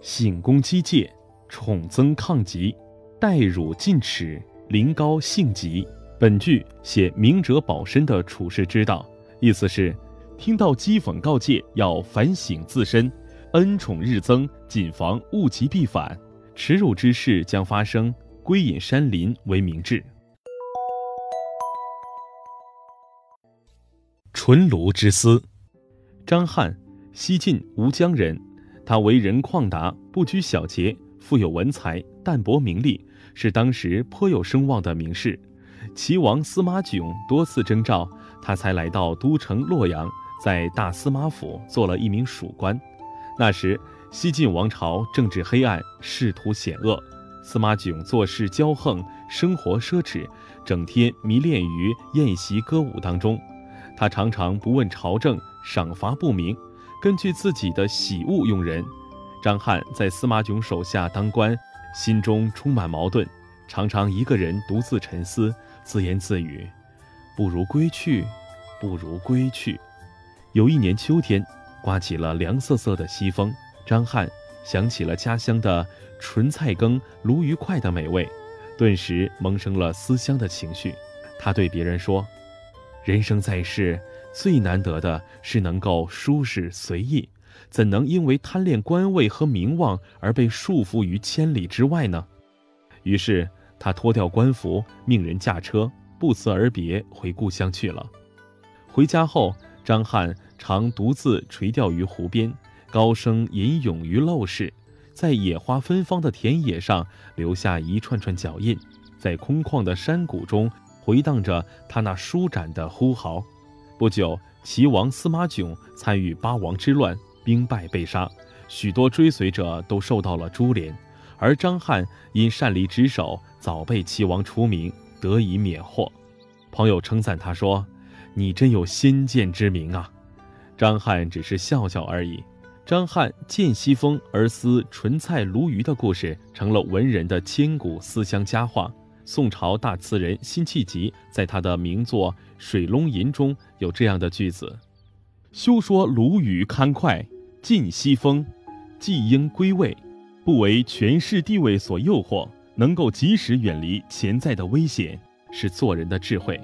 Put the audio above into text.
醒攻击戒，宠增抗疾，待辱进耻，临高性急。本句写明哲保身的处世之道，意思是，听到讥讽告诫要反省自身，恩宠日增，谨防物极必反，耻辱之事将发生，归隐山林为明智。纯卢之思，张翰，西晋吴江人。他为人旷达，不拘小节，富有文才，淡泊名利，是当时颇有声望的名士。齐王司马炯多次征召他，才来到都城洛阳，在大司马府做了一名属官。那时西晋王朝政治黑暗，仕途险恶，司马囧做事骄横，生活奢侈，整天迷恋于宴席歌舞当中。他常常不问朝政，赏罚不明。根据自己的喜恶用人，张翰在司马炯手下当官，心中充满矛盾，常常一个人独自沉思，自言自语：“不如归去，不如归去。”有一年秋天，刮起了凉瑟瑟的西风，张翰想起了家乡的纯菜羹、鲈鱼块的美味，顿时萌生了思乡的情绪。他对别人说：“人生在世。”最难得的是能够舒适随意，怎能因为贪恋官位和名望而被束缚于千里之外呢？于是他脱掉官服，命人驾车，不辞而别，回故乡去了。回家后，张翰常独自垂钓于湖边，高声吟咏于陋室，在野花芬芳的田野上留下一串串脚印，在空旷的山谷中回荡着他那舒展的呼号。不久，齐王司马囧参与八王之乱，兵败被杀，许多追随者都受到了株连。而张翰因擅离职守，早被齐王除名，得以免祸。朋友称赞他说：“你真有先见之明啊！”张翰只是笑笑而已。张翰见西风而思纯菜鲈鱼的故事，成了文人的千古思乡佳话。宋朝大词人辛弃疾在他的名作《水龙吟》中有这样的句子：“休说鲈鱼堪脍，尽西风，既应归位，不为权势地位所诱惑，能够及时远离潜在的危险，是做人的智慧。”